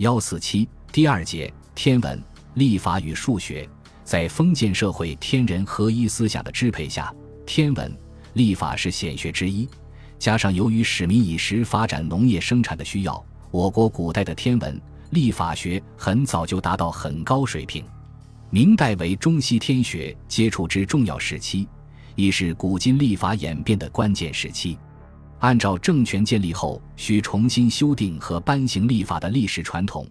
幺四七第二节天文历法与数学，在封建社会天人合一思想的支配下，天文历法是显学之一。加上由于使民以食、发展农业生产的需要，我国古代的天文历法学很早就达到很高水平。明代为中西天学接触之重要时期，亦是古今历法演变的关键时期。按照政权建立后需重新修订和颁行历法的历史传统，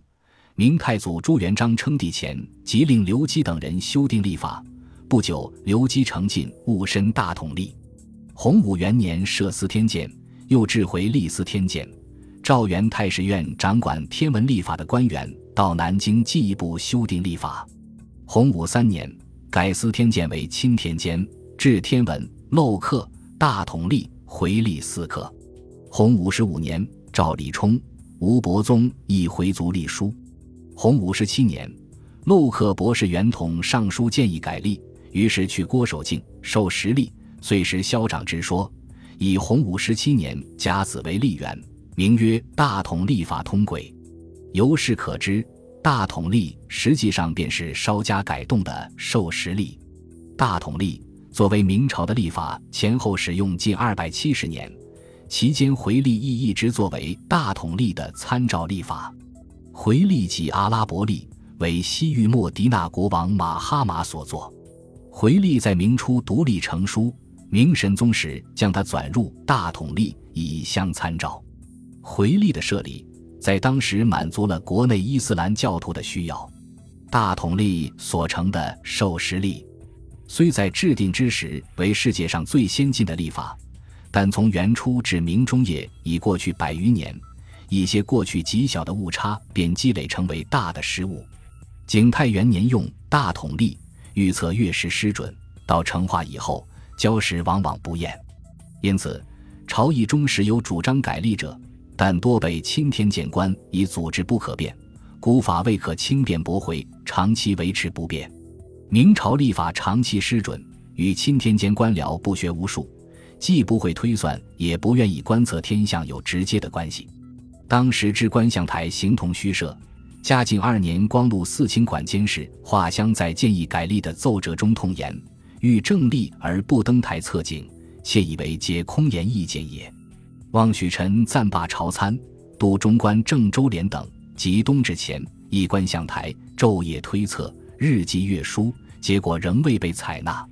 明太祖朱元璋称帝前即令刘基等人修订历法。不久，刘基成进戊申大统历。洪武元年设司天监，又置回历司天监。赵元太史院掌管天文历法的官员到南京进一步修订历法。洪武三年改司天监为钦天监，制天文、漏刻、大统历。回历四刻，洪武十五年，赵立冲、吴伯宗亦回族隶书。洪武十七年，陆克博士元统上书建议改历，于是去郭守敬受实历，遂时校长之说，以洪武十七年甲子为历元，名曰大统历法通轨。由是可知，大统历实际上便是稍加改动的授时历。大统历。作为明朝的历法，前后使用近二百七十年，其间回历亦一直作为大统历的参照历法。回历即阿拉伯历，为西域莫迪纳国王马哈马所作。回历在明初独立成书，明神宗时将它转入大统历，以相参照。回历的设立，在当时满足了国内伊斯兰教徒的需要。大统历所成的授时历。虽在制定之时为世界上最先进的历法，但从元初至明中叶已过去百余年，一些过去极小的误差便积累成为大的失误。景泰元年用大统历预测月食失准，到成化以后交时往往不验，因此朝议中时有主张改历者，但多被钦天监官以组织不可变，古法未可轻便驳回，长期维持不变。明朝历法长期失准，与钦天监官僚不学无术，既不会推算，也不愿意观测天象有直接的关系。当时之观象台形同虚设。嘉靖二年，光禄寺卿管监事华香在建议改历的奏折中痛言：“欲正历而不登台测景，窃以为皆空言意见也。”汪许臣暂罢朝参，督中官郑周濂等，及冬至前，一观象台昼夜推测。日记月书，结果仍未被采纳。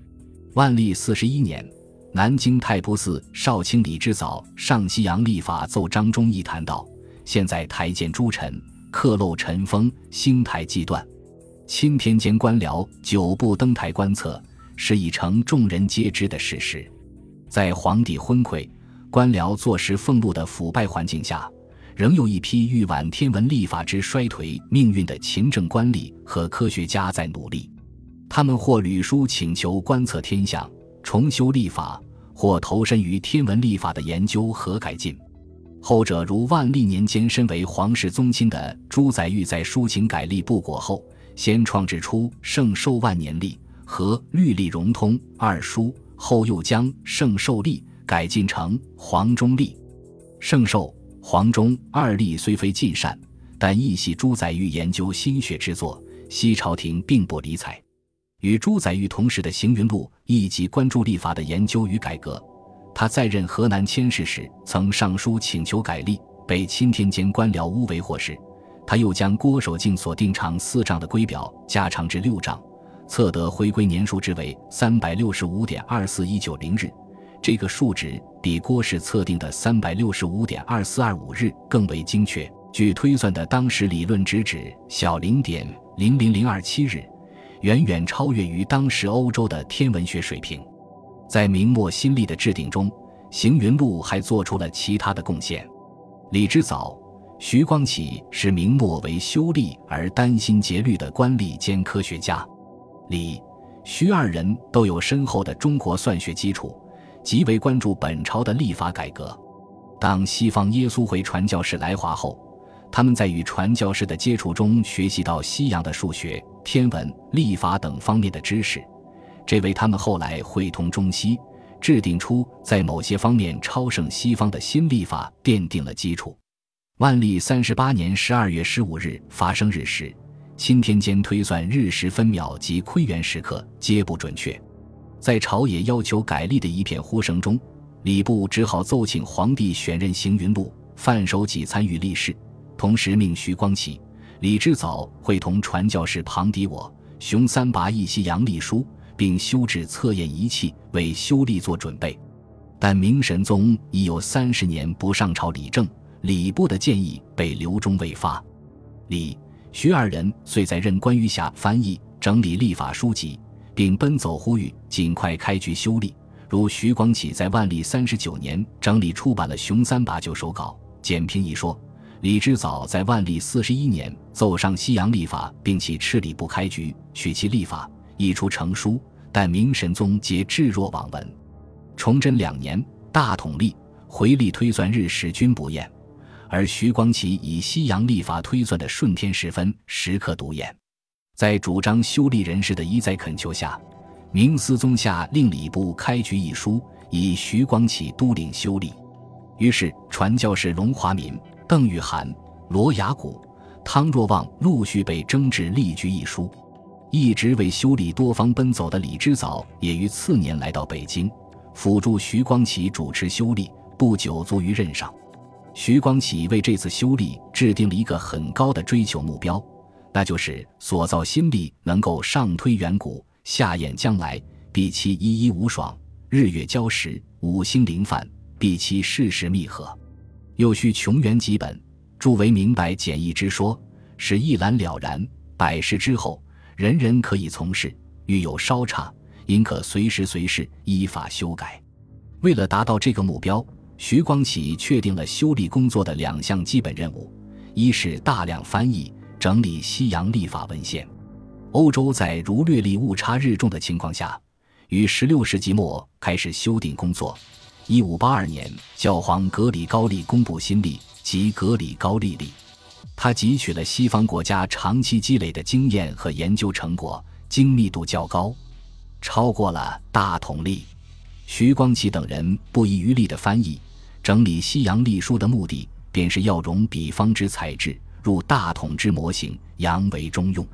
万历四十一年，南京太仆寺少卿李之藻《上西洋历法奏章》中亦谈到：现在台见诸臣，刻漏尘封，星台既断，钦天监官僚久不登台观测，是已成众人皆知的事实。在皇帝昏聩、官僚坐实俸禄的腐败环境下。仍有一批欲挽天文历法之衰颓命运的勤政官吏和科学家在努力，他们或屡书请求观测天象、重修历法，或投身于天文历法的研究和改进。后者如万历年间身为皇室宗亲的朱载堉，在抒情改历不果后，先创制出圣寿万年历和律历融通二书，后又将圣寿历改进成黄钟历、圣寿。黄忠二历虽非尽善，但亦系朱载堉研究心血之作。西朝廷并不理睬。与朱载堉同时的行云路亦极关注历法的研究与改革。他在任河南佥事时，曾上书请求改历，被钦天监官僚诬为祸事。他又将郭守敬所定长四丈的规表加长至六丈，测得回归年数之为三百六十五点二四一九零日。这个数值比郭氏测定的三百六十五点二四二五日更为精确。据推算的当时理论值指小零点零零零二七日，远远超越于当时欧洲的天文学水平。在明末新历的制定中，行云路还做出了其他的贡献。李之藻、徐光启是明末为修历而殚心竭虑的官吏兼科学家。李、徐二人都有深厚的中国算学基础。极为关注本朝的历法改革。当西方耶稣会传教士来华后，他们在与传教士的接触中学习到西洋的数学、天文、历法等方面的知识，这为他们后来汇通中西、制定出在某些方面超胜西方的新历法奠定了基础。万历三十八年十二月十五日发生日时，钦天监推算日时分秒及窥圆时刻皆不准确，在朝野要求改历的一片呼声中，礼部只好奏请皇帝选任行云录、范守己参与历事，同时命徐光启、李之藻会同传教士庞迪我、熊三拔一西洋历书，并修制测验仪器为修历做准备。但明神宗已有三十年不上朝理政。礼部的建议被留中未发，李、徐二人遂在任关于下翻译整理历法书籍，并奔走呼吁尽快开局修历。如徐光启在万历三十九年整理出版了《熊三把旧手稿》，简评一说；李之藻在万历四十一年奏上西洋历法，并起敕礼部开局，取其历法，译出成书。但明神宗皆置若罔闻。崇祯两年，大统历回历推算日时均不验。而徐光启以西洋历法推算的顺天时分时刻独眼，在主张修历人士的一再恳求下，明思宗下令礼部开局一书，以徐光启督领修历。于是传教士龙华民、邓玉涵、罗雅谷、汤若望陆续被征至历局一书。一直为修历多方奔走的李之藻，也于次年来到北京，辅助徐光启主持修历，不久卒于任上。徐光启为这次修历制定了一个很高的追求目标，那就是所造新力能够上推远古，下验将来，必其一一无爽，日月交时，五星临犯，必其事事密合。又需穷源基本，著为明白简易之说，使一览了然。百世之后，人人可以从事。欲有稍差，应可随时随事依法修改。为了达到这个目标。徐光启确定了修历工作的两项基本任务：一是大量翻译整理西洋历法文献。欧洲在儒略历误差日重的情况下，于16世纪末开始修订工作。1582年，教皇格里高利公布新历及格里高利历，他汲取了西方国家长期积累的经验和研究成果，精密度较高，超过了大统历。徐光启等人不遗余力地翻译。整理西洋历书的目的，便是要融比方之材质入大统之模型，扬为中用；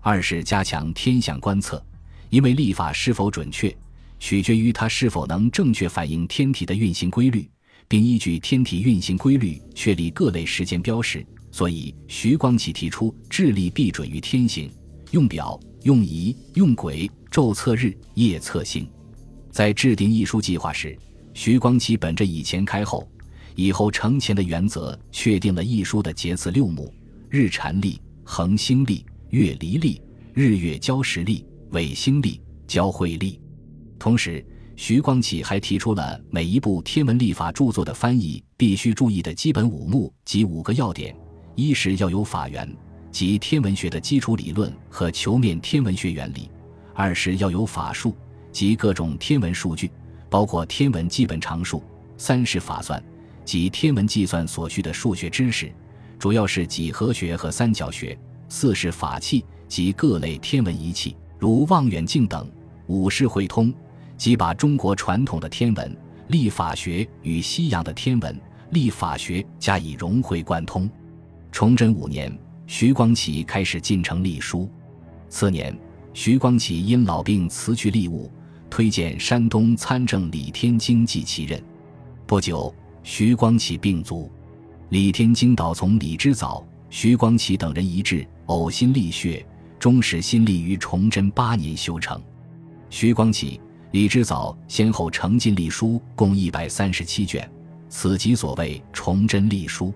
二是加强天象观测，因为历法是否准确，取决于它是否能正确反映天体的运行规律，并依据天体运行规律确立各类时间标识。所以，徐光启提出智力必准于天行，用表、用仪、用轨昼测日，夜测星。在制定译书计划时。徐光启本着以前开后，以后成前的原则，确定了译书的节次六目：日禅历、恒星历、月离历、日月交时历、尾星历、交汇历。同时，徐光启还提出了每一部天文历法著作的翻译必须注意的基本五目及五个要点：一是要有法源，即天文学的基础理论和球面天文学原理；二是要有法数，即各种天文数据。包括天文基本常数，三是法算，及天文计算所需的数学知识，主要是几何学和三角学；四是法器，及各类天文仪器，如望远镜等；五是会通，即把中国传统的天文历法学与西洋的天文历法学加以融会贯通。崇祯五年，徐光启开始进城隶书。次年，徐光启因老病辞去吏务。推荐山东参政李天经继其任，不久，徐光启病卒。李天经导从李之藻、徐光启等人一致呕心沥血，终使新历于崇祯八年修成。徐光启、李之藻先后成进历书共一百三十七卷，此即所谓崇祯历书。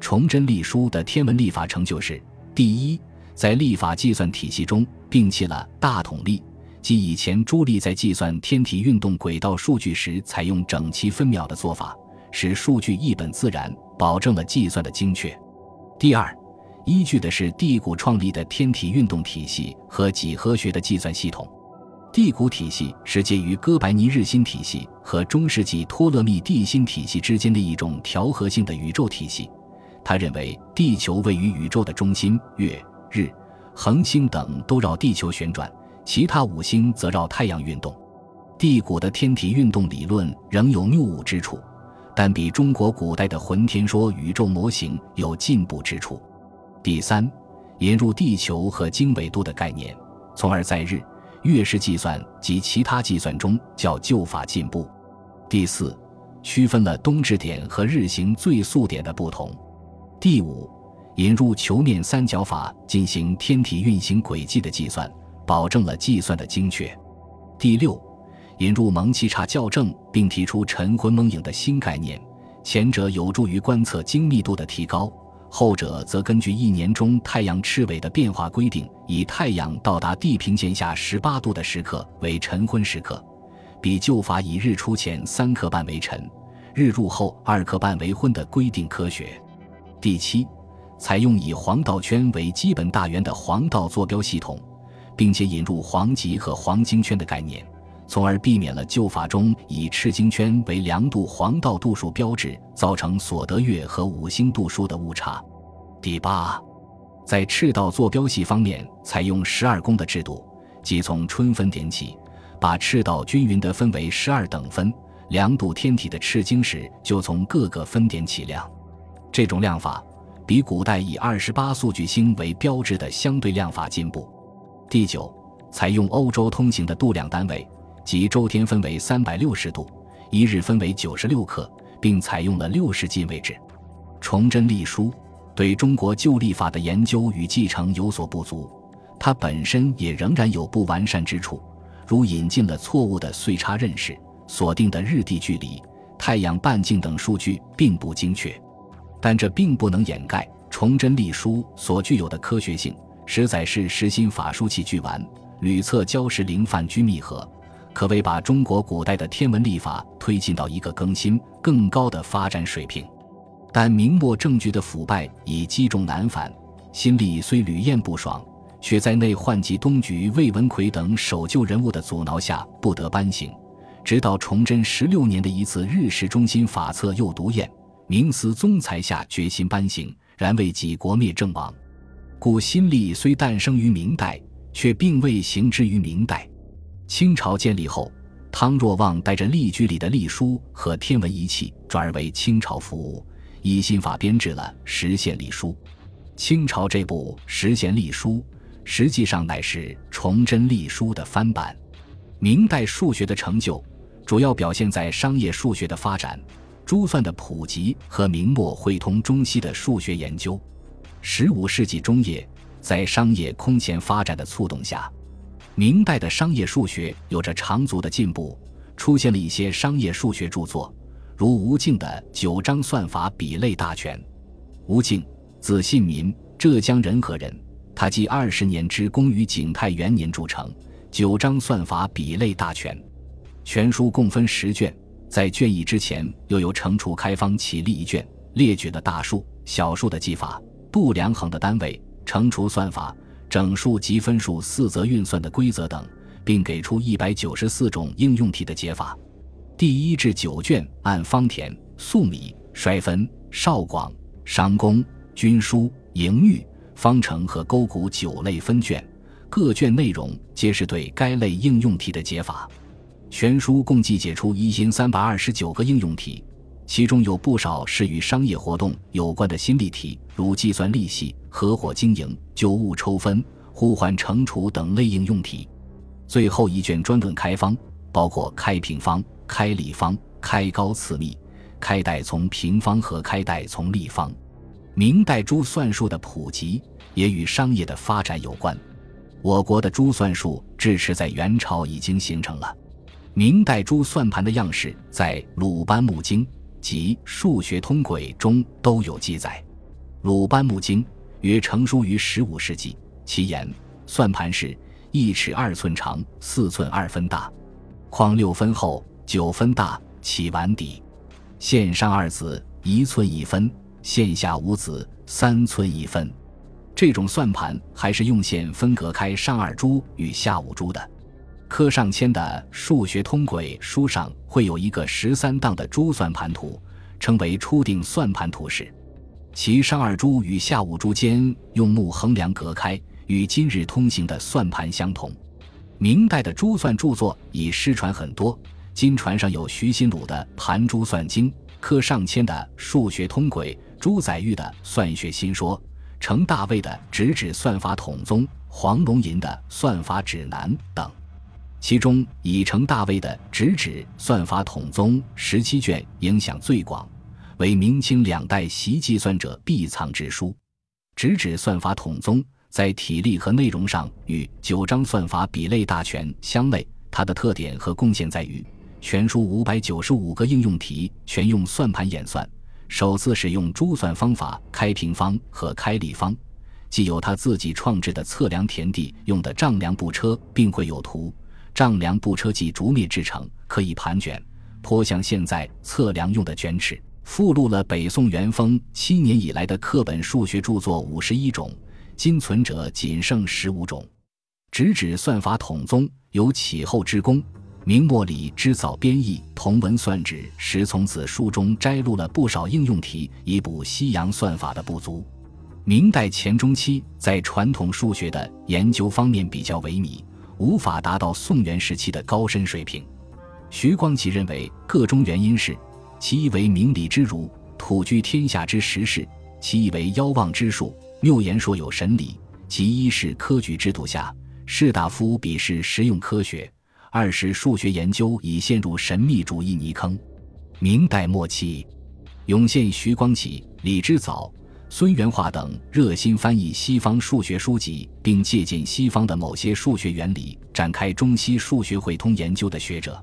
崇祯历书的天文历法成就是：第一，在历法计算体系中摒弃了大统历。即以前朱棣在计算天体运动轨道数据时采用整齐分秒的做法，使数据一本自然，保证了计算的精确。第二，依据的是地谷创立的天体运动体系和几何学的计算系统。地谷体系是介于哥白尼日心体系和中世纪托勒密地心体系之间的一种调和性的宇宙体系。他认为地球位于宇宙的中心，月、日、恒星等都绕地球旋转。其他五星则绕太阳运动，地谷的天体运动理论仍有谬误之处，但比中国古代的浑天说宇宙模型有进步之处。第三，引入地球和经纬度的概念，从而在日、月式计算及其他计算中较旧法进步。第四，区分了冬至点和日行最速点的不同。第五，引入球面三角法进行天体运行轨迹的计算，保证了计算的精确。第六，引入蒙奇查校正，并提出晨昏蒙影的新概念，前者有助于观测精密度的提高。后者则根据一年中太阳赤尾的变化规定，以太阳到达地平线下十八度的时刻为晨昏时刻，比旧法以日出前三刻半为晨，日入后二刻半为昏的规定科学。第七，采用以黄道圈为基本大圆的黄道坐标系统，并且引入黄极和黄金圈的概念。从而避免了旧法中以赤经圈为量度黄道度数标志，造成所得月和五星度数的误差。第八，在赤道坐标系方面，采用十二宫的制度，即从春分点起，把赤道均匀地分为十二等分，量度天体的赤经时，就从各个分点起量。这种量法比古代以二十八宿巨星为标志的相对量法进步。第九，采用欧洲通行的度量单位。即周天分为三百六十度，一日分为九十六克，并采用了六十进位制。崇祯历书对中国旧历法的研究与继承有所不足，它本身也仍然有不完善之处，如引进了错误的岁差认识，锁定的日地距离、太阳半径等数据并不精确。但这并不能掩盖崇祯历书所具有的科学性，实在是实心法书器具完，屡测交时灵泛居密合。可谓把中国古代的天文历法推进到一个更新、更高的发展水平。但明末政局的腐败已积重难返，新历虽屡验不爽，却在内患及东局魏文魁等守旧人物的阻挠下不得颁行。直到崇祯十六年的一次日食中心法册又读验，明思宗才下决心颁行，然未及国灭政亡。故新历虽诞生于明代，却并未行之于明代。清朝建立后，汤若望带着历居里的历书和天文仪器转而为清朝服务，以新法编制了《实现历书》。清朝这部《实现历书》实际上乃是崇祯历书的翻版。明代数学的成就主要表现在商业数学的发展、珠算的普及和明末汇通中西的数学研究。十五世纪中叶，在商业空前发展的促动下。明代的商业数学有着长足的进步，出现了一些商业数学著作，如吴敬的《九章算法比类大全》。吴敬，字信民，浙江仁和人。他积二十年之功于景泰元年铸成《九章算法比类大全》。全书共分十卷，在卷一之前又有乘除开方起立一卷，列举了大数、小数的记法、度量衡的单位、乘除算法。整数及分数四则运算的规则等，并给出一百九十四种应用题的解法。第一至九卷按方田、粟米、衰分、少广、商工、均书、营育、方程和勾股九类分卷，各卷内容皆是对该类应用题的解法。全书共计解出一千三百二十九个应用题。其中有不少是与商业活动有关的新例题，如计算利息、合伙经营、旧物抽分、互换乘除等类应用题。最后一卷专论开方，包括开平方、开立方、开高次幂、开代从平方和开代从立方。明代珠算术的普及也与商业的发展有关。我国的珠算术至迟在元朝已经形成了。明代珠算盘的样式在鲁班木经。及《数学通轨》中都有记载，《鲁班木经》约成书于十五世纪。其言算盘是一尺二寸长，四寸二分大，框六分厚，九分大，起碗底，线上二子一寸一分，线下五子三寸一分。这种算盘还是用线分隔开上二珠与下五珠的。柯尚谦的《数学通轨》书上会有一个十三档的珠算盘图，称为初定算盘图示，其上二珠与下五珠间用木横梁隔开，与今日通行的算盘相同。明代的珠算著作已失传很多，今传上有徐新鲁的《盘珠算经》，柯尚谦的《数学通轨》，朱载玉的《算学新说》，程大卫的《直指算法统宗》，黄龙吟的《算法指南》等。其中以程大卫的《直指算法统宗》十七卷影响最广，为明清两代习计算者必藏之书。《直指算法统宗》在体例和内容上与《九章算法比类大全》相类，它的特点和贡献在于，全书五百九十五个应用题全用算盘演算，首次使用珠算方法开平方和开立方，既有他自己创制的测量田地用的丈量步车，并绘有图。丈量步车即竹篾制成，可以盘卷，颇像现在测量用的卷尺。附录了北宋元丰七年以来的课本数学著作五十一种，今存者仅剩十五种。直指算法统宗有起后之功，明末李之早编译同文算指时，从此书中摘录了不少应用题，以补西洋算法的不足。明代前中期在传统数学的研究方面比较萎靡。无法达到宋元时期的高深水平。徐光启认为，个中原因是：其一为明理之儒，土居天下之实事；其一为妖妄之术，谬言说有神理；其一是科举制度下士大夫鄙视实用科学；二是数学研究已陷入神秘主义泥坑。明代末期，涌现徐光启、李之藻。孙元化等热心翻译西方数学书籍，并借鉴西方的某些数学原理，展开中西数学汇通研究的学者，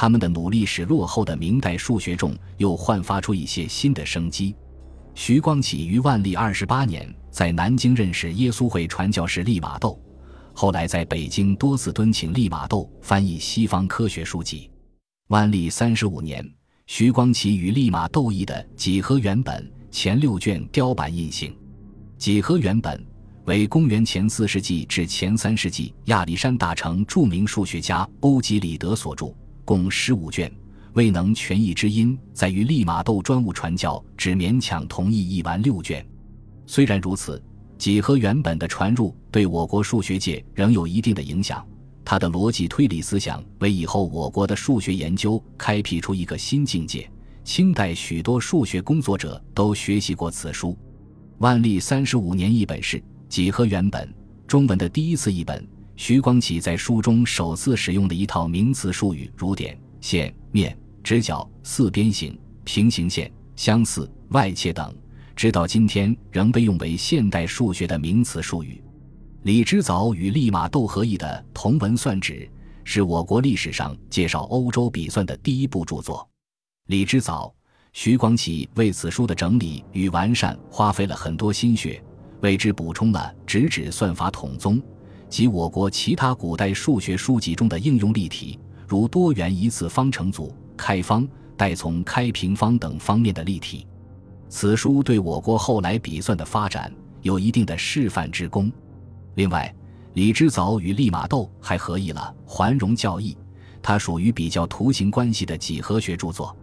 他们的努力使落后的明代数学中又焕发出一些新的生机。徐光启于万历二十八年在南京认识耶稣会传教士利玛窦，后来在北京多次敦请利玛窦翻译西方科学书籍。万历三十五年，徐光启与利玛窦译的《几何原本》。前六卷雕版印行，《几何原本》为公元前四世纪至前三世纪亚历山大城著名数学家欧几里得所著，共十五卷。未能全译之因在于利玛窦专务传教，只勉强同意译完六卷。虽然如此，《几何原本》的传入对我国数学界仍有一定的影响。他的逻辑推理思想为以后我国的数学研究开辟出一个新境界。清代许多数学工作者都学习过此书。万历三十五年一本是《几何原本》中文的第一次译本。徐光启在书中首次使用的一套名词术语，如点、线、面、直角、四边形、平行线、相似、外切等，直到今天仍被用为现代数学的名词术语。李之藻与利玛窦合译的《同文算指》是我国历史上介绍欧洲笔算的第一部著作。李之藻、徐光启为此书的整理与完善花费了很多心血，为之补充了《直指算法统宗》及我国其他古代数学书籍中的应用例题，如多元一次方程组、开方、代从、开平方等方面的例题。此书对我国后来笔算的发展有一定的示范之功。另外，李之藻与利玛窦还合译了《环容教义》，它属于比较图形关系的几何学著作。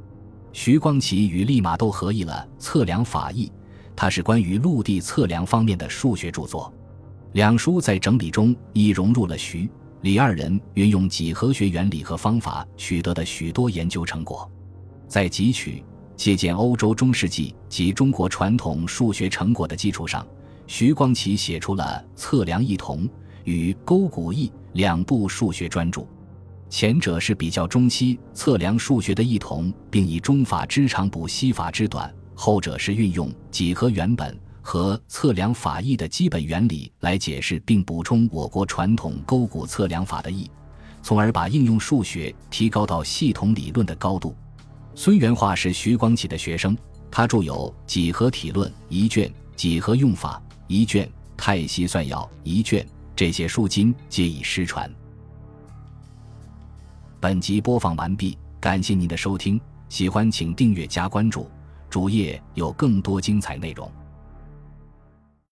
徐光启与利玛窦合译了《测量法义》，它是关于陆地测量方面的数学著作。两书在整理中亦融入了徐、李二人运用几何学原理和方法取得的许多研究成果。在汲取借鉴欧洲中世纪及中国传统数学成果的基础上，徐光启写出了《测量异同》与《勾股义》两部数学专著。前者是比较中西测量数学的异同，并以中法之长补西法之短；后者是运用几何原本和测量法义的基本原理来解释并补充我国传统勾股测量法的义，从而把应用数学提高到系统理论的高度。孙元化是徐光启的学生，他著有《几何体论》一卷，《几何用法》一卷，《太息算要》一卷，这些书今皆已失传。本集播放完毕，感谢您的收听，喜欢请订阅加关注，主页有更多精彩内容。